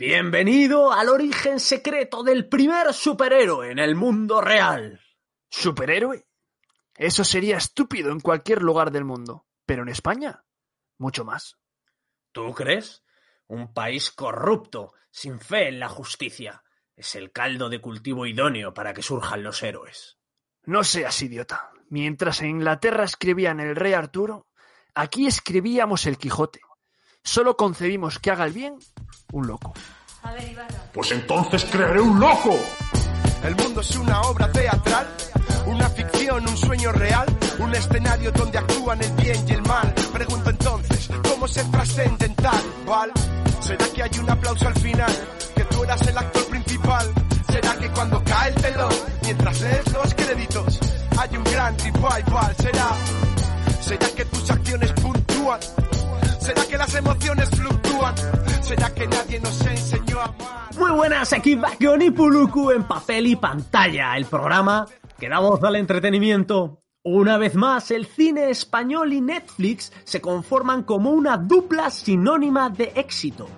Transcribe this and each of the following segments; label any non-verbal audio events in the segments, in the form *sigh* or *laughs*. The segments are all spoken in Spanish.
Bienvenido al origen secreto del primer superhéroe en el mundo real. ¿Superhéroe? Eso sería estúpido en cualquier lugar del mundo, pero en España, mucho más. ¿Tú crees? Un país corrupto, sin fe en la justicia. Es el caldo de cultivo idóneo para que surjan los héroes. No seas idiota. Mientras en Inglaterra escribían el rey Arturo, aquí escribíamos el Quijote. Solo concebimos que haga el bien un loco. Pues entonces crearé un loco. El mundo es una obra teatral, una ficción, un sueño real, un escenario donde actúan el bien y el mal. Pregunto entonces, ¿cómo ser trascendental? ¿Val? ¿Será que hay un aplauso al final? ¿Que tú eras el actor principal? ¿Será que cuando cae el telón, mientras lees los créditos, hay un gran revival? ¿Será? ¿Será que tus acciones puntúan? Muy buenas, aquí Bakion y Puluku en papel y pantalla, el programa que da voz al entretenimiento. Una vez más, el cine español y Netflix se conforman como una dupla sinónima de éxito.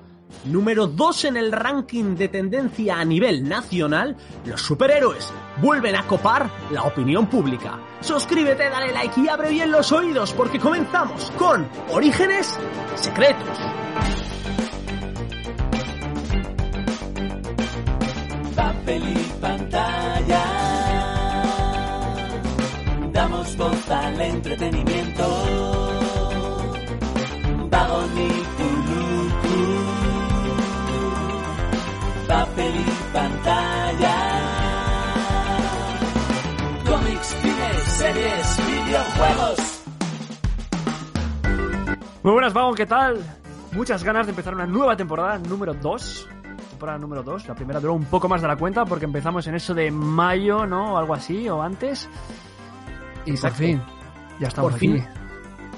Número 2 en el ranking de tendencia a nivel nacional, los superhéroes vuelven a copar la opinión pública. Suscríbete, dale like y abre bien los oídos porque comenzamos con Orígenes Secretos. papel y pantalla. Damos voz al entretenimiento. Vagón Papel y pantalla. Cómics, cine, series, videojuegos. Muy buenas, Vago, ¿qué tal? Muchas ganas de empezar una nueva temporada, número 2. Temporada número 2. La primera duró un poco más de la cuenta porque empezamos en eso de mayo, ¿no? O algo así, o antes. Y Exacto. por fin, ya estamos Por aquí. fin.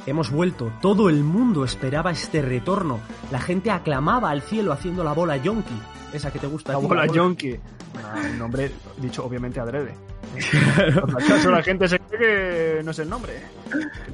Hemos vuelto, todo el mundo esperaba este retorno. La gente aclamaba al cielo haciendo la bola yonki. Esa que te gusta. La bola yonki. Bueno, un nombre dicho obviamente adrede. *laughs* La gente se cree que no es el nombre.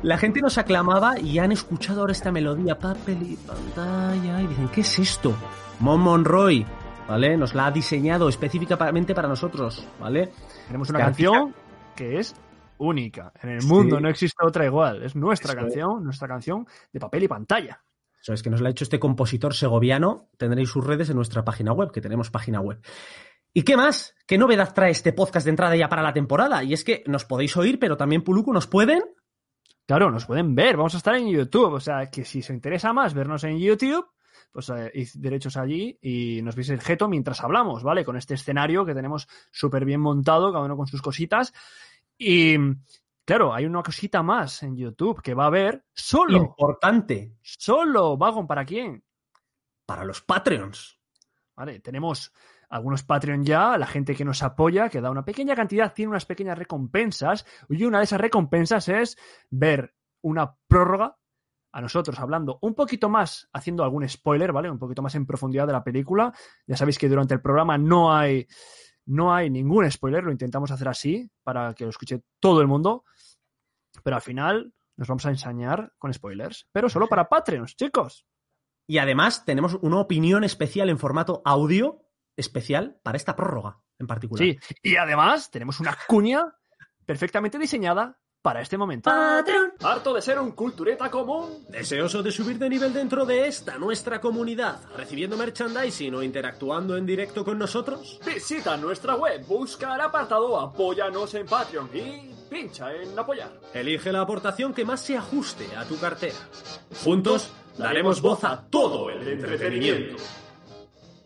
La gente nos aclamaba y han escuchado ahora esta melodía, papel y pantalla, y dicen, ¿qué es esto? Mon Monroy, ¿vale? Nos la ha diseñado específicamente para nosotros, ¿vale? Tenemos una Que canción que es única. En el Sí. mundo no existe otra igual. Es nuestra Eso canción, nuestra canción de papel y pantalla. Eso es que nos la ha hecho este compositor segoviano. Tendréis sus redes en nuestra página web, que tenemos página web. ¿Y qué más? ¿Qué novedad trae este podcast de entrada ya para la temporada? Y es que nos podéis oír, pero también Puluku nos pueden. Claro, nos pueden ver. Vamos a estar en YouTube. O sea, que si os interesa más vernos en YouTube, pues eh, derechos allí y nos veis el jeto mientras hablamos, ¿vale? Con este escenario que tenemos súper bien montado, cada uno con sus cositas. Y claro, hay una cosita más en YouTube que va a haber solo, Importante solo, Vagon, ¿para quién? para los Patreons. ¿Vale? Tenemos algunos Patreon ya, la gente que nos apoya, que da una pequeña cantidad, tiene unas pequeñas recompensas. Y una de esas recompensas es ver una prórroga a nosotros hablando un poquito más, haciendo algún spoiler, ¿vale? Un poquito más en profundidad de la película. Ya sabéis que durante el programa no hay, no hay ningún spoiler, lo intentamos hacer así para que lo escuche todo el mundo. Pero al final nos vamos a ensañar con spoilers, pero solo para Patreons, chicos. Y además tenemos una opinión especial en formato audio especial para esta prórroga en particular. Sí, y además tenemos una cuña perfectamente diseñada para este momento. Harto de ser un cultureta común. Deseoso de subir de nivel dentro de esta nuestra comunidad, recibiendo merchandising o interactuando en directo con nosotros. Visita nuestra web, busca el apartado Apóyanos en Patreon y pincha en apoyar. Elige la aportación que más se ajuste a tu cartera. Juntos daremos voz a todo el entretenimiento.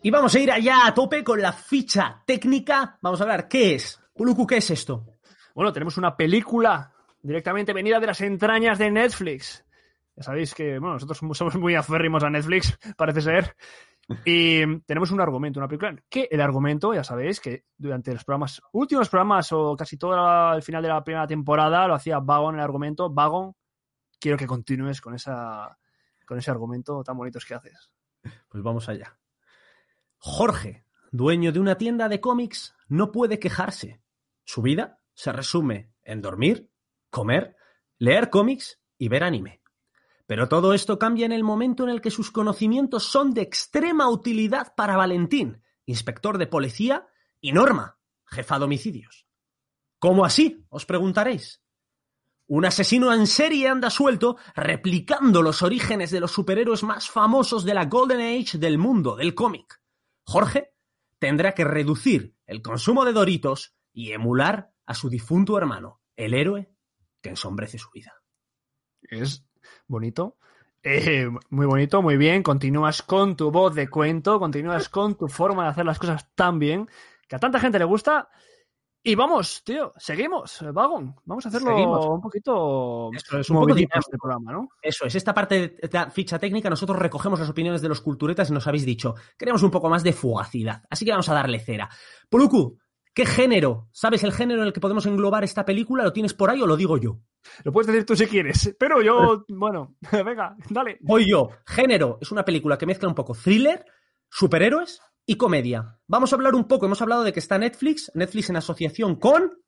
Y vamos a ir allá a tope con la ficha técnica. Vamos a hablar qué es. Puluku, ¿qué es esto? Bueno, tenemos una película directamente venida de las entrañas de Netflix. Ya sabéis que, nosotros somos muy aférrimos a Netflix, *laughs* parece ser. Y tenemos un argumento, una película, que el argumento, ya sabéis, que durante los programas, últimos programas o casi todo el final de la primera temporada lo hacía Vagon el argumento. Vagon, quiero que continúes con, esa, con ese argumento tan bonito que haces. Pues vamos allá. Jorge, dueño de una tienda de cómics, no puede quejarse. Su vida se resume en dormir, comer, leer cómics y ver anime. Pero todo esto cambia en el momento en el que sus conocimientos son de extrema utilidad para Valentín, inspector de policía, y Norma, jefa de homicidios. ¿Cómo así? os preguntaréis. Un asesino en serie anda suelto replicando los orígenes de los superhéroes más famosos de la Golden Age del mundo del cómic. Jorge tendrá que reducir el consumo de Doritos y emular a su difunto hermano, el héroe que ensombrece su vida. Es bonito. Eh, muy bonito, muy bien. Continúas con tu voz de cuento, continúas con tu forma de hacer las cosas tan bien, que a tanta gente le gusta. Y vamos, tío, seguimos, Vagon. Vamos a hacerlo Seguimos. un poquito Eso es un poco este programa, ¿no? Eso es, esta parte de la ficha técnica, nosotros recogemos las opiniones de los culturetas y nos habéis dicho, queremos un poco más de fugacidad, así que vamos a darle cera. Puluku, ¿qué género? ¿Sabes el género en el que podemos englobar esta película? ¿Lo tienes por ahí o lo digo yo? Lo puedes decir tú si quieres, pero yo, bueno, *laughs* venga, dale. Voy yo. Género, es una película que mezcla un poco thriller, superhéroes y comedia. Vamos a hablar un poco, hemos hablado de que está Netflix, Netflix en asociación con...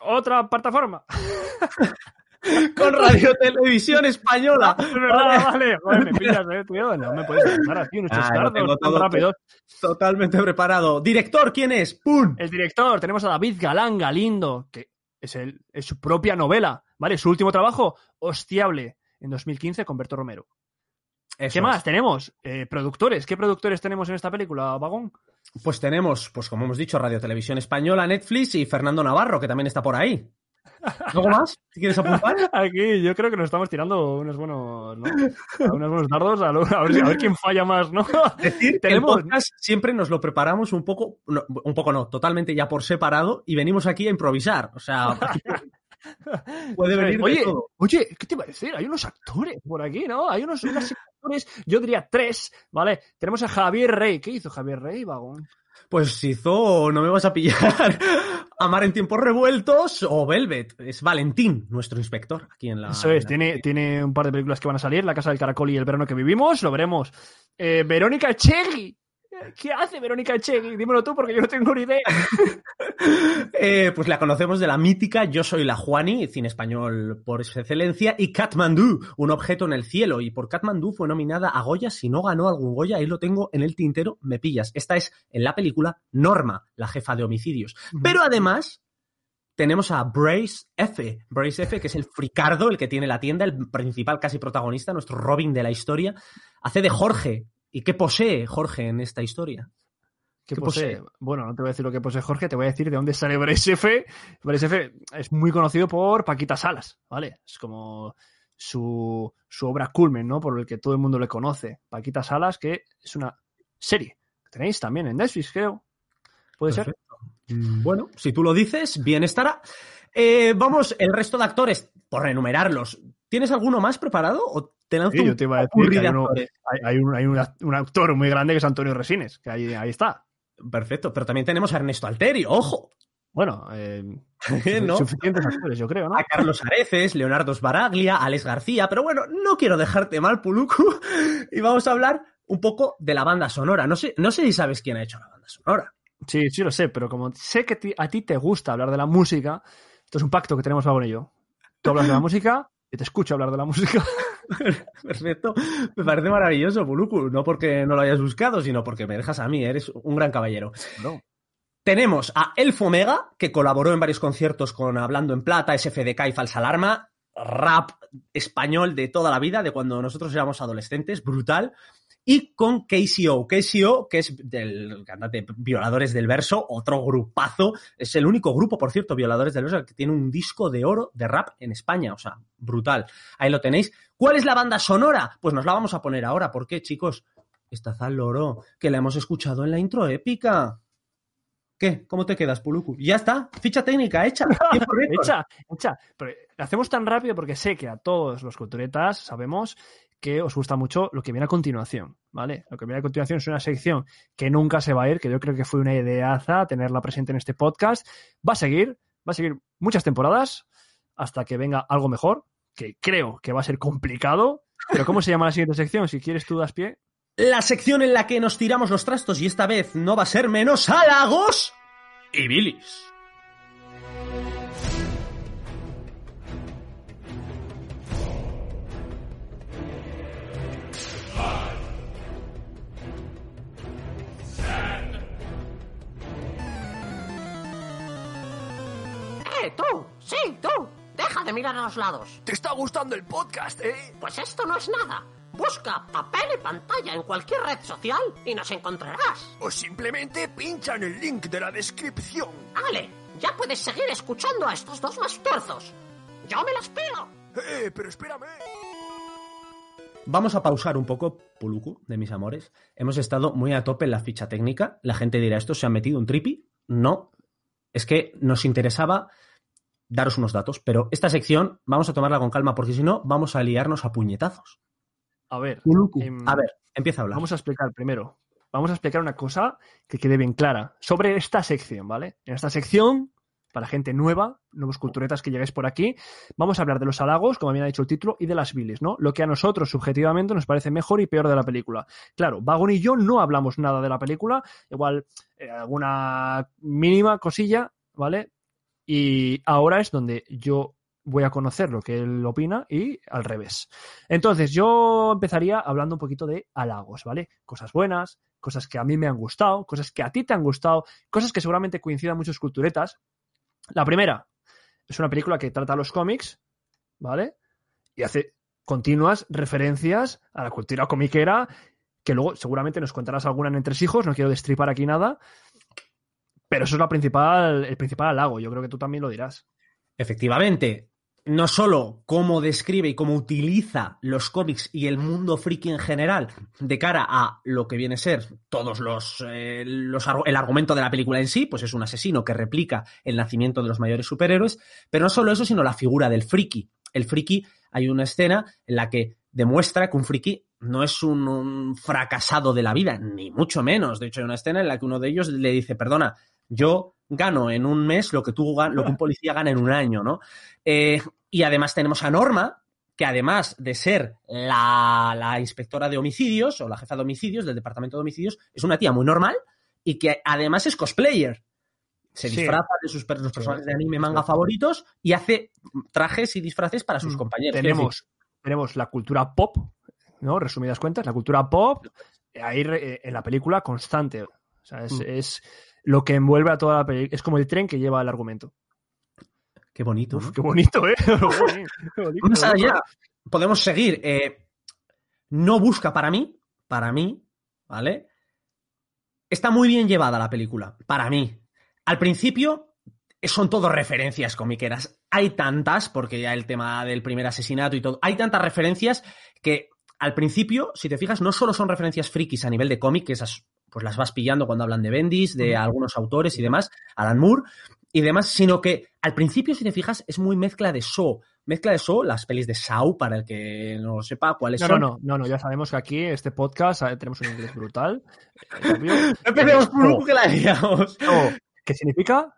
Otra plataforma. *laughs* con Radio Televisión Española. Es verdad, vale. Joder, me pillas, eh, tío. No me puedes dejar así unos Ah, tan rápidos. Totalmente preparado. Director, ¿quién es? ¡Pum! El director, tenemos a David Galán Galindo, que es, el, es su propia novela, ¿vale? Su último trabajo, Hostiable, en 2015 con Berto Romero. Eso ¿Qué más tenemos? Eh, productores. ¿Qué productores tenemos en esta película, Vagón? Pues tenemos, pues como hemos dicho, Radio Televisión Española, Netflix y Fernando Navarro, que también está por ahí. ¿Algo más? ¿Si quieres apuntar? *laughs* Aquí yo creo que nos estamos tirando unos buenos, ¿no? unos buenos dardos a, lo- a ver, a ver quién falla más, ¿no? *laughs* Decir que el Tenemos- podcast siempre nos lo preparamos un poco, no, un poco no, totalmente ya por separado y venimos aquí a improvisar. O sea, *laughs* puede venir de oye, todo. oye, ¿qué te iba a decir? Hay unos actores por aquí, ¿no? Hay unos actores, yo diría tres, ¿vale? Tenemos a Javier Rey. ¿Qué hizo Javier Rey, Vagón? Pues hizo, no me vas a pillar, *laughs* Amar en tiempos revueltos o Velvet. Es Valentín, nuestro inspector, aquí en la... Eso es, la- tiene, tiene un par de películas que van a salir, La Casa del Caracol y El Verano que Vivimos, lo veremos. Eh, Verónica Echegui. *laughs* ¿Qué hace Verónica Echegui? Dímelo tú porque yo no tengo ni idea. *laughs* Eh, pues la conocemos de la mítica Yo soy la Juani, cine español por excelencia, y Katmandú, un objeto en el cielo. Y por Katmandú fue nominada a Goya. Si no ganó algún Goya, ahí lo tengo en el tintero, me pillas. Esta es en la película Norma, la jefa de homicidios. Pero además tenemos a Brace F. Brace F, que es el fricardo, el que tiene la tienda, el principal casi protagonista, nuestro Robin de la historia. Hace de Jorge. ¿Y qué posee Jorge en esta historia? ¿Qué ¿Qué posee? posee? Bueno, no te voy a decir lo que posee Jorge, te voy a decir de dónde sale Bryce F. Bryce F es muy conocido por Paquita Salas, ¿vale? Es como su, su obra culmen, ¿no? Por el que todo el mundo le conoce. Paquita Salas, que es una serie que tenéis también en Netflix, creo. ¿Puede ser? Perfecto. Mm, Bueno, si tú lo dices, bien estará. Eh, vamos, el resto de actores, por enumerarlos, ¿tienes alguno más preparado? ¿O te lanzo Sí, yo te iba a decir que hay uno- actores? Hay, hay un, hay un act- un actor muy grande que es Antonio Resines, que ahí, ahí está. Perfecto, pero también tenemos a Ernesto Alterio, ojo. Bueno, eh, *laughs* ¿no? suficientes actores, yo creo, ¿no? A Carlos Areces, Leonardo Sbaraglia, Alex García, pero bueno, no quiero dejarte mal, Puluku, *laughs* y vamos a hablar un poco de la banda sonora. No sé, no sé si sabes quién ha hecho la banda sonora. Sí, sí lo sé, pero como sé que a ti te gusta hablar de la música, esto es un pacto que tenemos Vagon y yo. Tú hablas de la música te escucho hablar de la música. *laughs* Perfecto, me parece maravilloso, Puluku, no porque no lo hayas buscado, sino porque me dejas a mí, eres un gran caballero. No. Tenemos a Elfo Omega, que colaboró en varios conciertos con Hablando en Plata, SFDK y Falsa Alarma, rap español de toda la vida, de cuando nosotros éramos adolescentes, brutal. Y con KCO, KCO, que es del cantante Violadores del Verso, otro grupazo. Es el único grupo, por cierto, Violadores del Verso, que tiene un disco de oro de rap en España. O sea, brutal. Ahí lo tenéis. ¿Cuál es la banda sonora? Pues nos la vamos a poner ahora. ¿Por qué, chicos? Esta Zal Loro, que la hemos escuchado en la intro épica. ¿Qué? ¿Cómo te quedas, Puluku? Ya está, ficha técnica hecha. Hecha, *laughs* hecha. Pero la hacemos tan rápido porque sé que a todos los culturetas sabemos que os gusta mucho lo que viene a continuación, ¿vale? Lo que viene a continuación es una sección que nunca se va a ir, que yo creo que fue una ideaza tenerla presente en este podcast. Va a seguir, va a seguir muchas temporadas hasta que venga algo mejor, que creo que va a ser complicado. Pero ¿cómo se llama la siguiente sección? Si quieres tú das pie. La sección en la que nos tiramos los trastos y esta vez no va a ser menos halagos y bilis. ¡Eh, tú! ¡Sí, tú! ¡Deja de mirar a los lados! ¿Te está gustando el podcast, eh? Pues esto no es nada. Busca papel y pantalla en cualquier red social y nos encontrarás. O simplemente pincha en el link de la descripción. Ale, ya puedes seguir escuchando a estos dos mastuerzos. Yo me las pido. Eh, pero espérame. Vamos a pausar un poco, Puluku, de mis amores. Hemos estado muy a tope en la ficha técnica. La gente dirá, ¿esto se ha metido un tripi? No. Es que nos interesaba daros unos datos, pero esta sección vamos a tomarla con calma porque si no vamos a liarnos a puñetazos. A ver, em, a ver, empieza a hablar. Vamos a explicar primero. Vamos a explicar una cosa que quede bien clara sobre esta sección, ¿vale? En esta sección, para gente nueva, nuevos culturetas que lleguéis por aquí, vamos a hablar de los halagos, como bien ha dicho el título, y de las bilis, ¿no? Lo que a nosotros subjetivamente nos parece mejor y peor de la película. Claro, Vagon y yo no hablamos nada de la película, igual eh, alguna mínima cosilla, ¿vale? Y ahora es donde yo voy a conocer lo que él opina y al revés. Entonces, yo empezaría hablando un poquito de halagos, ¿vale? Cosas buenas, cosas que a mí me han gustado, cosas que a ti te han gustado, cosas que seguramente coincidan muchos culturetas. La primera es una película que trata los cómics, ¿vale? Y hace continuas referencias a la cultura comiquera, que luego seguramente nos contarás alguna en Entresijos, no quiero destripar aquí nada, pero eso es la principal, el principal halago, yo creo que tú también lo dirás. Efectivamente, no solo cómo describe y cómo utiliza los cómics y el mundo friki en general de cara a lo que viene a ser todos los, eh, el argumento de la película en sí, pues es un asesino que replica el nacimiento de los mayores superhéroes, pero no solo eso, sino la figura del friki. El friki, hay una escena en la que demuestra que un friki no es un fracasado de la vida, ni mucho menos. De hecho, hay una escena en la que uno de ellos le dice, perdona, yo gano en un mes lo que tú lo que un policía gana en un año, ¿no? Eh, y además tenemos a Norma, que además de ser la, la inspectora de homicidios o la jefa de homicidios del departamento de homicidios, es una tía muy normal y que además es cosplayer. Se Sí. disfraza de sus los personajes de anime manga favoritos y hace trajes y disfraces para sus Mm, compañeros. Tenemos, tenemos la cultura pop, ¿no? Resumidas cuentas, la cultura pop ahí re- en la película constante. O sea, es, Mm. es lo que envuelve a toda la película. Es como el tren que lleva el argumento. Qué bonito. Uf, ¿no? qué bonito, ¿eh? *laughs* Qué bonito, allá, podemos seguir. eh, no busca para mí, para mí, ¿vale? Está muy bien llevada la película, para mí. Al principio son todo referencias comiqueras. Hay tantas, porque ya el tema del primer asesinato y todo, hay tantas referencias que al principio, si te fijas, no solo son referencias frikis a nivel de cómic, que esas pues las vas pillando cuando hablan de Bendis, de algunos autores y demás, Alan Moore y demás, sino que al principio, si te fijas, es muy mezcla de Saw. Mezcla de Saw, las pelis de Saw, para el que no lo sepa cuáles No, no, son. no, no, no, ya sabemos que aquí, este podcast, eh, tenemos un inglés brutal. Empecemos por un que la. Saw, ¿Qué significa?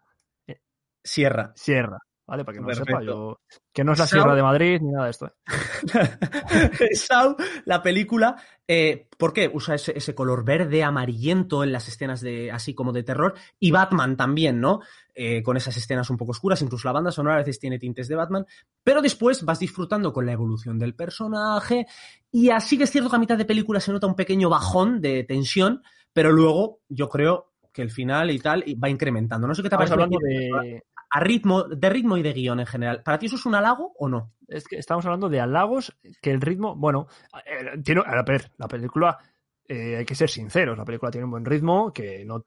Sierra. Sierra. ¿Vale? Para que no lo sepa, yo. Que no es la. Sierra de Madrid ni nada de esto. ¿eh? *laughs* La película, eh, ¿por qué? Usa ese, ese color verde amarillento en las escenas de así como de terror. Y Batman también, ¿no? Eh, con esas escenas un poco oscuras, incluso la banda sonora a veces tiene tintes de Batman. Pero después vas disfrutando con la evolución del personaje. Y así que es cierto que a mitad de película se nota un pequeño bajón de tensión, pero luego yo creo que el final y tal va incrementando. No sé qué te parece. hablando de. A ritmo, de ritmo y de guion en general. ¿Para ti eso es un halago o no? Es que estamos hablando de halagos, que el ritmo, bueno, eh, tiene, a ver, la película, eh, hay que ser sinceros, la película tiene un buen ritmo, que no,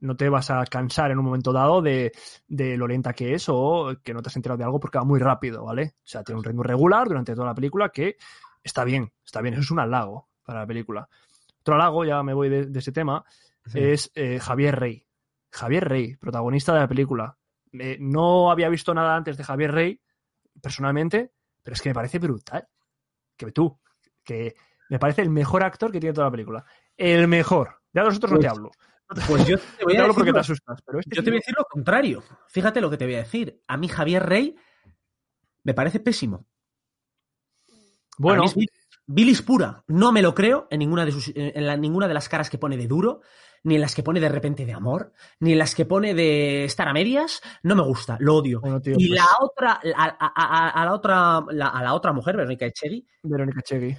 no te vas a cansar en un momento dado de, de lo lenta que es o que no te has enterado de algo porque va muy rápido, ¿vale? O sea, tiene un ritmo regular durante toda la película que está bien, está bien, eso es un halago para la película. Otro halago, ya me voy de, de ese tema, es eh, Javier Rey. Javier Rey, protagonista de la película. Eh, no había visto nada antes de Javier Rey, personalmente, pero es que me parece brutal. Que tú, que me parece el mejor actor que tiene toda la película. El mejor. Ya de los otros no te Pues- hablo. Pues yo te voy *laughs* te a decir te asustas, pero este Yo te voy a decir lo contrario. Fíjate lo que te voy a decir. A mí Javier Rey me parece pésimo. Bueno, Bilis pura. No me lo creo en ninguna de sus, en la- ninguna de las caras que pone de duro, ni en las que pone de repente de amor, ni en las que pone de estar a medias. No me gusta, lo odio. bueno, tío, y pues, la otra, a, a- a- a la otra, la- a la otra mujer, Verónica Echegui, Verónica Chegui.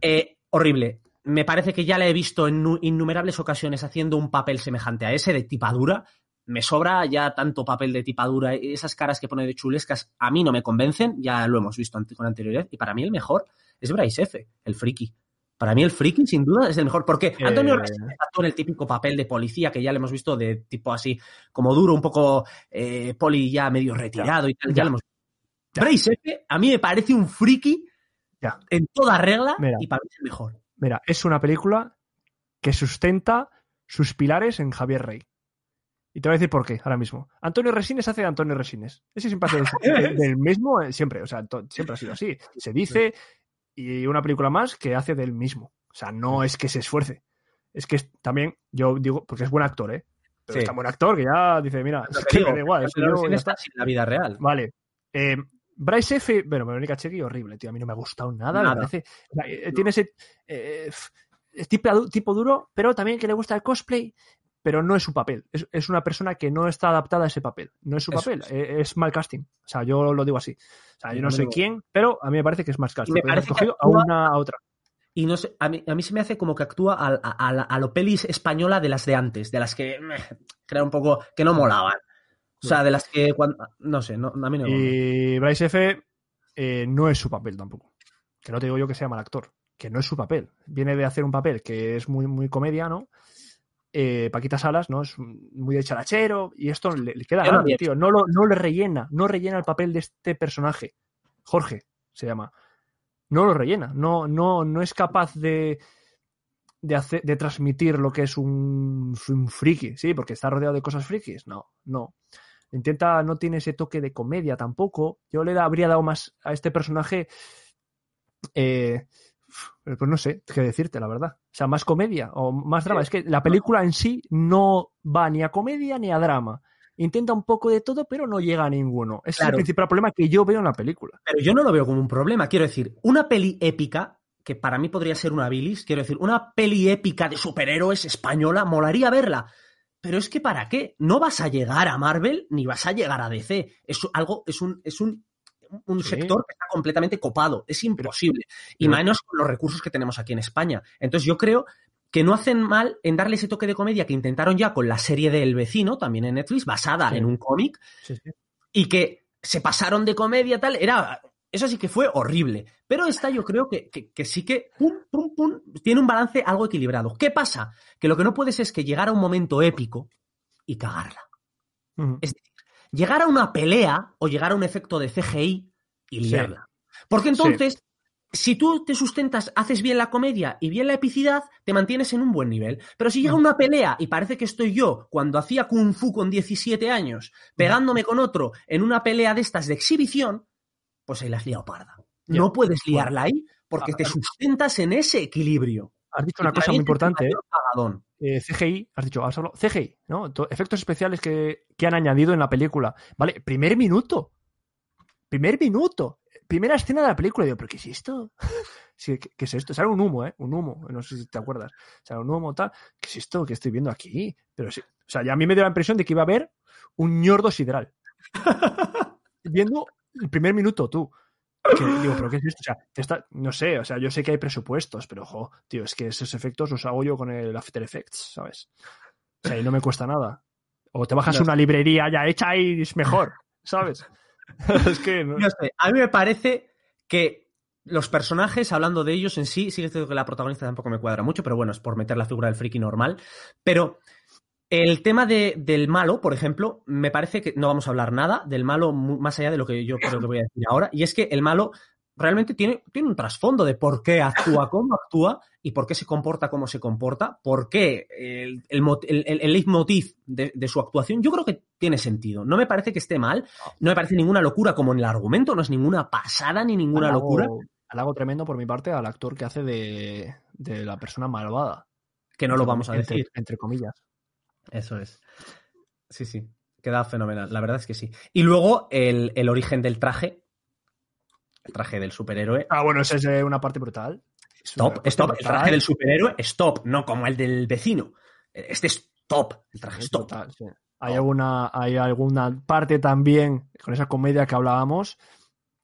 eh, horrible. Me parece que ya la he visto en nu- innumerables ocasiones haciendo un papel semejante a ese de tipadura. me sobra ya tanto papel de tipadura y esas caras que pone de chulescas a mí no me convencen, ya lo hemos visto con anterioridad, y para mí el mejor es Bryce F., el friki. Para mí el friki, sin duda, es el mejor, porque Antonio Eh. Resines actúa en el típico papel de policía que ya le hemos visto de tipo así, como duro, un poco eh, poli ya medio retirado y tal, ya, ya. lo hemos Bryce F., a mí me parece un friki Ya. en toda regla Mira. y para mí es el mejor. Mira, es una película que sustenta sus pilares en Javier Rey. Y te voy a decir por qué ahora mismo. Antonio Resines hace de Antonio Resines. Ese hace *laughs* del, del mismo, eh, siempre. O sea, siempre ha sido así. Se dice, y una película más que hace del mismo. O sea, no es que se esfuerce. Es que es- también, yo digo, porque es buen actor, ¿eh? Pero Sí. es tan buen actor que ya dice, mira, es que digo, me da igual. es yo está. está así la vida real. Vale. Eh, Bryce F. Bueno, Verónica Chegui, horrible, tío. A mí no me ha gustado nada. Nada. Me parece. eh, Tiene ese eh, tipo, tipo duro, pero también que le gusta el cosplay, pero no es su papel. Es, es una persona que no está adaptada a ese papel. No es su Eso papel. es. eh, Es mal casting. O sea, yo lo digo así. O sea, yo no sé quién, pero a mí me parece que es mal casting. me parece que a una a otra. Y no sé, a mí, a mí se me hace como que actúa a, a- a lo pelis española de las de antes, de las que era un poco que no molaban. O sea, de las que cuando, no sé, no, a mí no. Y Bryce F. eh, no es su papel tampoco. Que no te digo yo que sea mal actor, que no es su papel. Viene de hacer un papel que es muy, muy comedia, ¿no? Eh, Paquita Salas, ¿no? Es muy de charachero y esto le, le queda grande, tío. No, lo, no le rellena, no rellena el papel de este personaje. Jorge se llama. No lo rellena, no, no, no es capaz de, de, hacer, de transmitir lo que es un, un friki, ¿sí? Porque está rodeado de cosas frikis. No, no. Intenta, no tiene ese toque de comedia tampoco. Yo le habría dado más a este personaje. Eh, pues no sé qué decirte, la verdad. O sea, más comedia o más drama. Es que la película en sí no va ni a comedia ni a drama. Intenta un poco de todo, pero no llega a ninguno. Ese es el principal problema que yo veo en la película. Pero yo no lo veo como un problema. Quiero decir, una peli épica, que para mí podría ser una bilis, quiero decir, una peli épica de superhéroes española, molaría verla. Pero es que ¿para qué? No vas a llegar a Marvel ni vas a llegar a DC. Es algo, es un, es un, un Sí. sector que está completamente copado. Es imposible. y menos con los recursos que tenemos aquí en España. Entonces yo creo que no hacen mal en darle ese toque de comedia que intentaron ya con la serie del vecino, también en Netflix, basada Sí. en un cómic, Sí, sí. y que se pasaron de comedia tal, era eso sí que fue horrible. Pero esta yo creo que, que- que sí que pum, pum, pum, tiene un balance algo equilibrado. ¿Qué pasa? Que lo que no puedes es que llegar a un momento épico y cagarla. Es decir, llegar a una pelea o llegar a un efecto de CGI y Sí. liarla. Porque entonces, si tú te sustentas, haces bien la comedia y bien la epicidad, te mantienes en un buen nivel. Pero si llega una pelea y parece que estoy yo cuando hacía Kung Fu con 17 años, pegándome con otro en una pelea de estas de exhibición, pues ahí la has liado parda. No puedes liarla ahí porque Ah, te ah. sustentas en ese equilibrio. Has dicho una cosa muy importante, ¿eh? Eh, CGI, has dicho, has hablado, CGI, ¿no? To- Efectos especiales que, que han añadido en la película. Vale, primer minuto. Primer minuto. Primera escena de la película. Digo, ¿pero qué es esto? *laughs* Sí, ¿qué, qué es esto? Sale un humo, ¿eh? Un humo. No sé si te acuerdas. Sale un humo, tal. ¿Qué es esto que estoy viendo aquí? Pero sí. O sea, ya a mí me dio la impresión de que iba a haber un ñordo sideral. *laughs* Viendo el primer minuto, tú. Que digo, ¿pero qué es esto? O sea, te está- no sé, o sea, yo sé que hay presupuestos, pero ojo, tío, es que esos efectos los hago yo con el After Effects, ¿sabes? O sea, y no me cuesta nada. O te bajas No una librería ya hecha y es mejor, ¿sabes? *laughs* es que no- sé, a mí me parece que los personajes, hablando de ellos en sí, sí que la protagonista tampoco me cuadra mucho, pero bueno, es por meter la figura del friki normal. Pero el tema de- del malo, por ejemplo, me parece que no vamos a hablar nada del malo más allá de lo que yo creo que voy a decir ahora, y es que el malo realmente tiene, tiene un trasfondo de por qué actúa como actúa y por qué se comporta como se comporta, por qué el, el, el- leitmotiv de, de su actuación, yo creo que tiene sentido. No me parece que esté mal, no me parece ninguna locura como en el argumento, no es ninguna pasada ni ninguna locura, halago tremendo por mi parte al actor que hace de, de la persona malvada. que no lo vamos a Entre- decir. Entre comillas. Eso es. Sí, sí. Queda fenomenal. La verdad es que sí. Y luego el, el origen del traje. El traje del superhéroe. Ah, bueno, esa es una parte brutal. Stop, parte stop. El traje del superhéroe, stop. No como el del vecino. Este es top. El traje es top. Brutal, sí. Hay alguna, hay alguna parte también con esa comedia que hablábamos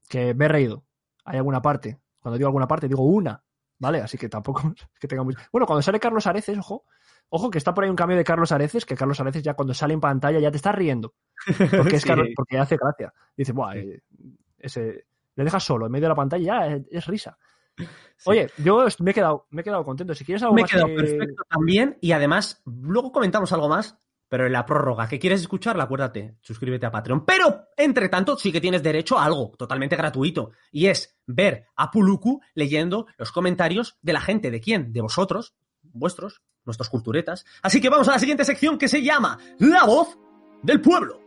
que me he reído. Hay alguna parte. Cuando digo alguna parte, digo una. ¿Vale? Así que tampoco *laughs* es que tenga mucho. Bueno, cuando sale Carlos Areces, ojo, Ojo que está por ahí un cambio de Carlos Areces, que Carlos Areces ya cuando sale en pantalla ya te está riendo. Porque, es *laughs* Sí. Carlos- porque hace gracia. Dice, Buah, eh, ese, le dejas solo en medio de la pantalla, ya es, es risa. Oye, yo me he quedado, me he quedado contento. Si quieres algo Me he más quedado que- perfecto también y además luego comentamos algo más, pero en la prórroga que quieres escucharla, acuérdate, suscríbete a Patreon. Pero, entre tanto, sí que tienes derecho a algo totalmente gratuito y es ver a Puluku leyendo los comentarios de la gente. ¿De quién? De vosotros, vuestros, nuestros culturetas. Así que vamos a la siguiente sección que se llama La voz del pueblo.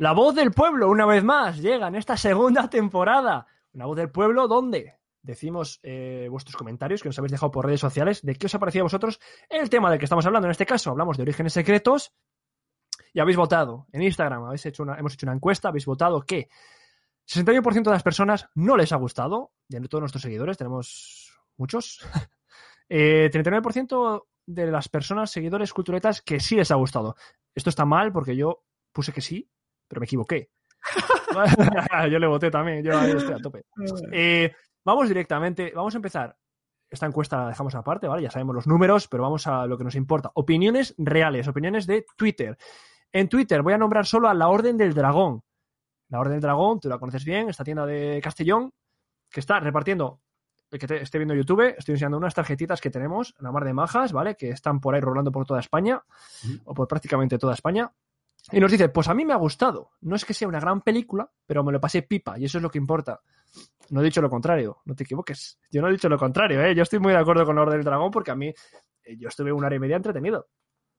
La voz del pueblo, una vez más, llega en esta segunda temporada. La voz del pueblo, ¿dónde? Decimos eh, vuestros comentarios que nos habéis dejado por redes sociales de qué os ha parecido a vosotros el tema del que estamos hablando. En este caso, hablamos de orígenes secretos y habéis votado en Instagram. Habéis hecho una, hemos hecho una encuesta, habéis votado que 61% de las personas no les ha gustado. De todos nuestros seguidores, tenemos muchos. *laughs* Eh, 39% de las personas, seguidores culturetas, que sí les ha gustado. Esto está mal porque yo puse que sí, pero me equivoqué. *laughs* *laughs* yo le voté también, yo estoy a tope. Eh, vamos directamente, vamos a empezar. Esta encuesta la dejamos aparte, ¿vale? Ya sabemos los números, pero vamos a lo que nos importa. Opiniones reales, opiniones de Twitter. En Twitter voy a nombrar solo a la Orden del Dragón. La Orden del Dragón, tú la conoces bien, esta tienda de Castellón, que está repartiendo, el que te, esté viendo YouTube, estoy enseñando unas tarjetitas que tenemos, la mar de majas, ¿vale? Que están por ahí rolando por toda España, o por prácticamente toda España. Y nos dice, pues a mí me ha gustado. No es que sea una gran película, pero me lo pasé pipa, y eso es lo que importa. No he dicho lo contrario, no te equivoques. Yo no he dicho lo contrario, ¿eh? Yo estoy muy de acuerdo con la Orden del Dragón porque a mí, eh, yo estuve una hora y media entretenido.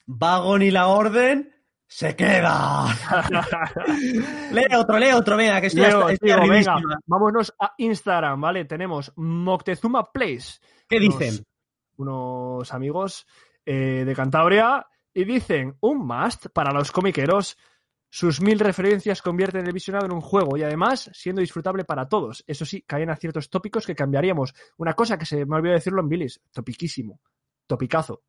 Vagon y la orden se queda. *laughs* lee otro, lee otro, venga, que estoy, Leo, hasta- estoy venga, vámonos a Instagram, ¿vale? Tenemos Moctezuma Place. ¿Qué unos- dicen? Unos amigos eh, de Cantabria y dicen un must para los comiqueros. Sus mil referencias convierten el visionado en un juego y además siendo disfrutable para todos. Eso sí, caen a ciertos tópicos que cambiaría Una cosa que se me olvidó decirlo en Billis, topiquísimo, topicazo.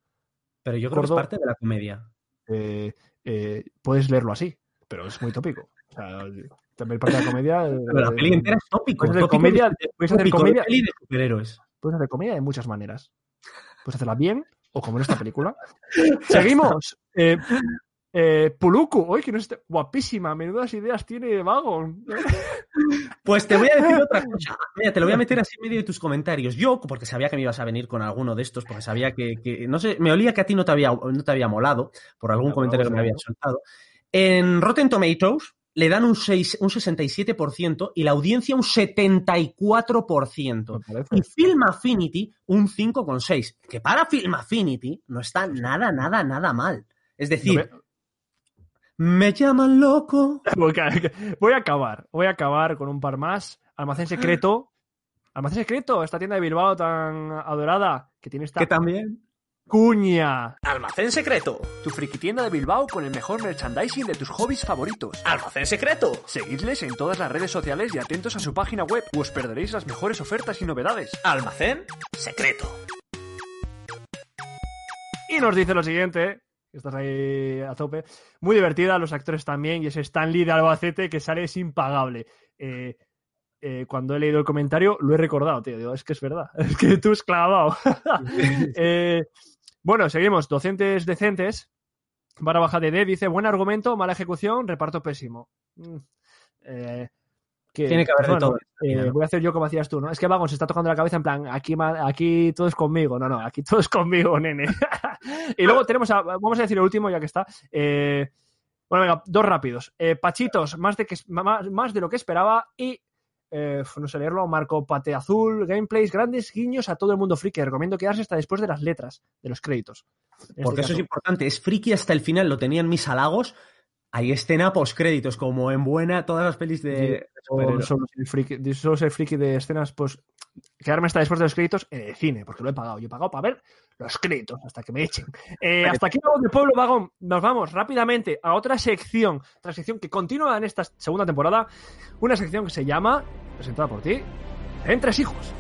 Pero yo creo que es parte de la comedia. Eh, eh, puedes leerlo así, pero es muy tópico. O sea, también parte de la comedia. eh, *laughs* Pero la peli entera es tópico. Puedes hacer comedia, de- puedes hacer comedia, de superhéroes. puedes hacer comedia de muchas maneras. Puedes hacerla bien o como en esta película. *laughs* Seguimos. Eh, eh, Puluku, hoy que no esté guapísima, menudas ideas tiene Vagon. Pues te voy a decir otra cosa. Mira, te lo voy a meter así en medio de tus comentarios. Yo, porque sabía que me ibas a venir con alguno de estos, porque sabía que, que- no sé, me olía que a ti no te había, no te había molado por algún comentario que me habías soltado. En Rotten Tomatoes le dan un, 6, un 67% y la audiencia un 74%. Me parece. Y Film Affinity un 5,6. Que para Film Affinity no está nada, nada, nada mal. Es decir, No me llaman loco. *laughs* Voy a- acabar, voy a acabar con un par más. Almacén secreto. Almacén secreto, esta tienda de Bilbao tan adorada que tiene esta Que también. cuña. Almacén secreto. Tu friki tienda de Bilbao con el mejor merchandising de tus hobbies favoritos. Almacén secreto. Seguidles en todas las redes sociales y atentos a su página web, o os perderéis las mejores ofertas y novedades. Almacén secreto. Y nos dice lo siguiente, estás ahí a tope, muy divertida, los actores también, y ese Stanley de Albacete que sale es impagable. Eh, eh, cuando he leído el comentario lo he recordado, tío, digo, es que es verdad, *laughs* es que tú has clavado. *laughs* Eh, bueno, seguimos, docentes decentes, barra baja de D, dice, buen argumento, mala ejecución, reparto pésimo. Mm, eh, que- Tiene que haber de bueno, todo eh, voy a hacer yo como hacías tú, ¿no? Es que Vagon se está tocando la cabeza en plan, aquí, aquí todo es conmigo. No, no, aquí todo es conmigo, *laughs* nene. y luego tenemos, a- vamos a decir el último ya que está. Eh, bueno, venga, dos rápidos. Eh, Pachitos, más de, que, más, más de lo que esperaba y, eh, no sé leerlo, Marco Pate Azul, gameplays, grandes guiños a todo el mundo friki. Recomiendo quedarse hasta después de las letras, de los créditos. En Porque este eso es importante. Es friki hasta el final, lo tenían mis halagos. Hay escena postcréditos, como en buena todas las pelis de Sí, de O superhéroes. solo friki, ser friki de escenas, pues quedarme hasta después de los créditos en el cine, porque lo he pagado. Yo he pagado para ver los créditos hasta que me echen. Eh, hasta aquí vamos de Pueblo Vagón. Nos vamos rápidamente a otra sección, otra sección que continúa en esta segunda temporada. Una sección que se llama, presentada por ti, Entre Hijos.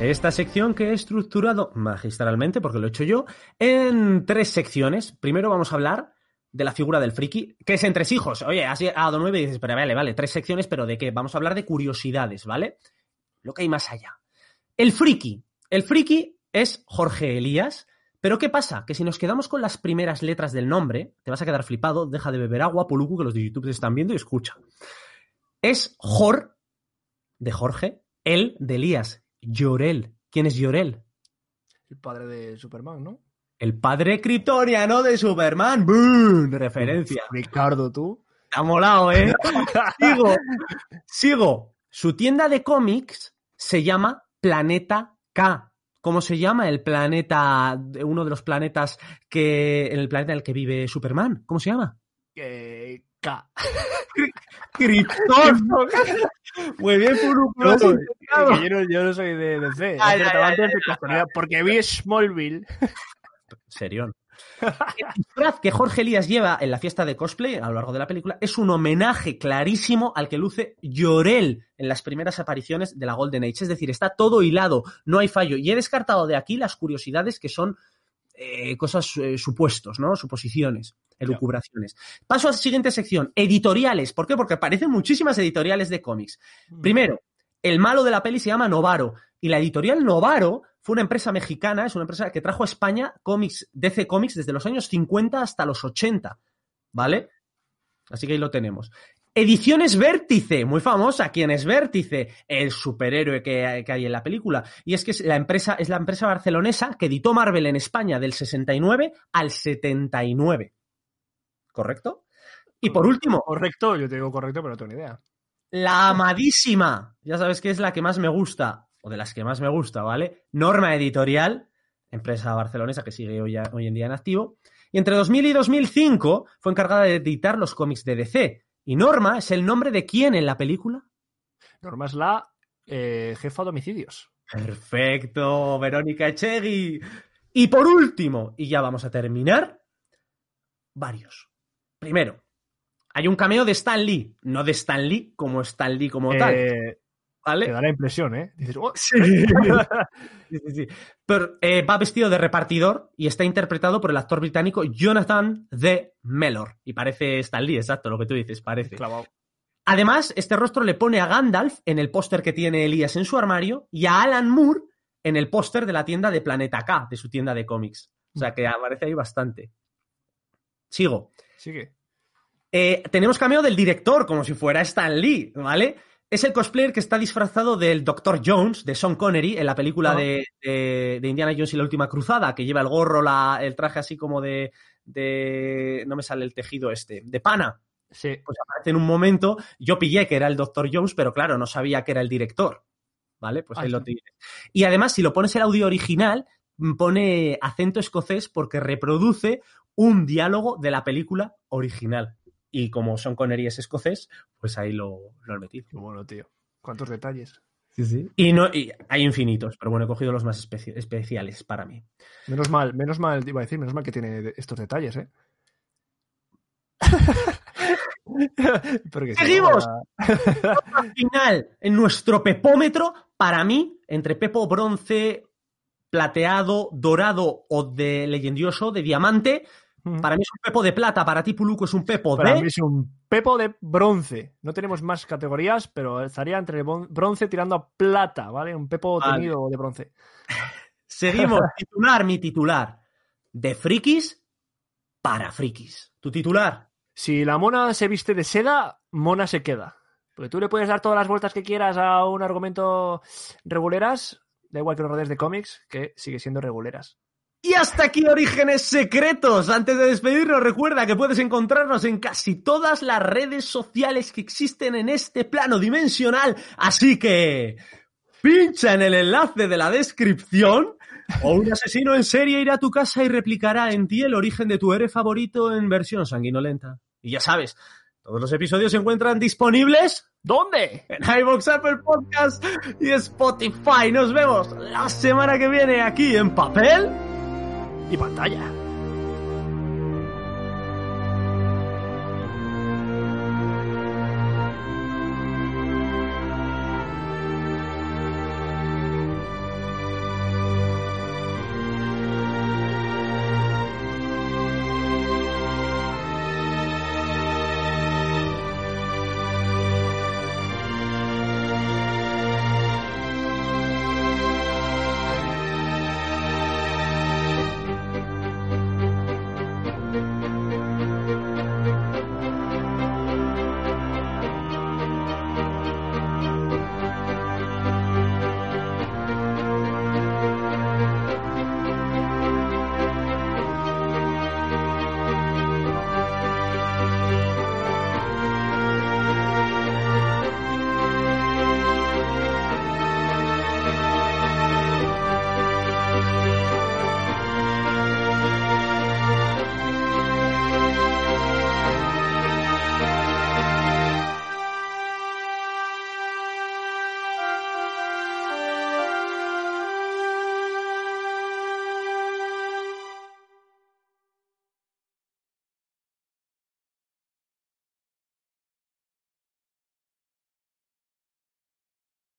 Esta sección que he estructurado magistralmente, porque lo he hecho yo, en tres secciones. Primero vamos a hablar de la figura del friki, que es entre hijos. Oye, has llegado nueve y dices, pero vale, vale, tres secciones, pero ¿de qué? Vamos a hablar de curiosidades, ¿vale? Lo que hay más allá. El friki. El friki es Jorge Elías, pero ¿qué pasa? Que si nos quedamos con las primeras letras del nombre, te vas a quedar flipado, deja de beber agua, Poluku, que los de YouTube te están viendo y escucha. Es Jor, de Jorge, el de Elías, Llorel. ¿Quién es Llorel? El padre de Superman, ¿no? El padre kryptoniano de Superman. ¡Boom! Referencia. Ricardo, tú. Te ha molado, ¿eh? *laughs* sigo. Sigo. Su tienda de cómics se llama Planeta K. ¿Cómo se llama el planeta, uno de los planetas que, en el planeta en el que vive Superman? ¿Cómo se llama? Eh, K. *laughs* Krypton. Muy bien, Puru. No, yo, no, yo, no, soy de DC. Ay, ay, ay, de porque vi Smallville. Serión. El disfraz que Jorge Elías lleva en la fiesta de cosplay a lo largo de la película es un homenaje clarísimo al que luce Llorel en las primeras apariciones de la Golden Age. Es decir, está todo hilado, no hay fallo. Y he descartado de aquí las curiosidades que son eh, cosas eh, supuestos, ¿no? Suposiciones, elucubraciones. Paso a la siguiente sección, editoriales. ¿Por qué? Porque aparecen muchísimas editoriales de cómics. Primero, el malo de la peli se llama Novaro y la editorial Novaro fue una empresa mexicana, es una empresa que trajo a España cómics, DC Comics desde los años 50 hasta los 80, ¿vale? Así que ahí lo tenemos. Ediciones Vértice, muy famosa. ¿Quién es Vértice? El superhéroe que, que, hay en la película. Y es que es la empresa, es la empresa barcelonesa que editó Marvel en España del 69 al 79. ¿Correcto? Y por último. Correcto, yo te digo correcto, pero no tengo ni idea. La amadísima, ya sabes que es la que más me gusta, o de las que más me gusta, ¿vale? Norma Editorial, empresa barcelonesa que sigue hoy, hoy en día en activo. Y entre 2000 y 2005 fue encargada de editar los cómics de DC. ¿Y Norma es el nombre de quién en la película? Norma es la eh, jefa de homicidios. Perfecto, Verónica Echegui. Y por último, y ya vamos a terminar, varios. Primero, hay un cameo de Stan Lee, no de Stan Lee como Stan Lee como Eh, tal. ¿Vale? Te da la impresión, ¿eh? Dices, oh, *laughs* Sí. Sí, sí. Pero eh, va vestido de repartidor y está interpretado por el actor británico Jonathan D. Mellor. Y parece Stan Lee, exacto, lo que tú dices, parece. clavado. Además, este rostro le pone a Gandalf en el póster que tiene Elías en su armario y a Alan Moore en el póster de la tienda de Planeta K, de su tienda de cómics. O sea que aparece ahí bastante. Sigo. Sigue. Eh, tenemos cameo del director, como si fuera Stan Lee, ¿vale? Es el cosplayer que está disfrazado del Dr. Jones, de Sean Connery, en la película de, de- de Indiana Jones y la última cruzada, que lleva el gorro, la- el traje así como de, de- No me sale el tejido este, de pana. Sí. Pues aparece en un momento. Yo pillé que era el Dr. Jones, pero claro, no sabía que era el director. ¿Vale? Pues Ah, ahí lo sí. tienes. Y además, si lo pones el audio original, pone acento escocés porque reproduce un diálogo de la película original. Y como Sean Connery es escocés, pues ahí lo, lo he metido. Qué bueno, tío. ¿Cuántos detalles? Sí, sí. Y, no, y hay infinitos, pero bueno, he cogido los más especi- especiales para mí. Menos mal, menos mal, iba a decir, menos mal que tiene estos detalles, ¿eh? *laughs* Porque si no, ¡Seguimos! Al final, en nuestro pepómetro, para mí, entre pepo bronce, plateado, dorado o de leyendioso, de diamante, para mí es un pepo de plata, para ti, Puluco, es un pepo Para de... mí es un pepo de bronce. No tenemos más categorías, pero estaría entre bronce tirando a plata, ¿vale? Un pepo Vale. tenido de bronce. *laughs* Seguimos, titular, mi titular. De frikis para frikis. Tu titular. Si la mona se viste de seda, mona se queda. Porque tú le puedes dar todas las vueltas que quieras a un argumento reguleras, da igual que lo rodees de cómics, que sigue siendo reguleras. Y hasta aquí Orígenes Secretos. Antes de despedirnos, recuerda que puedes encontrarnos en casi todas las redes sociales que existen en este plano dimensional. Así que pincha en el enlace de la descripción o un asesino en serie irá a tu casa y replicará en ti el origen de tu héroe favorito en versión sanguinolenta. Y ya sabes, todos los episodios se encuentran disponibles ¿Dónde? en iVoox, Apple Podcast y Spotify. Nos vemos la semana que viene aquí en papel Y pantalla.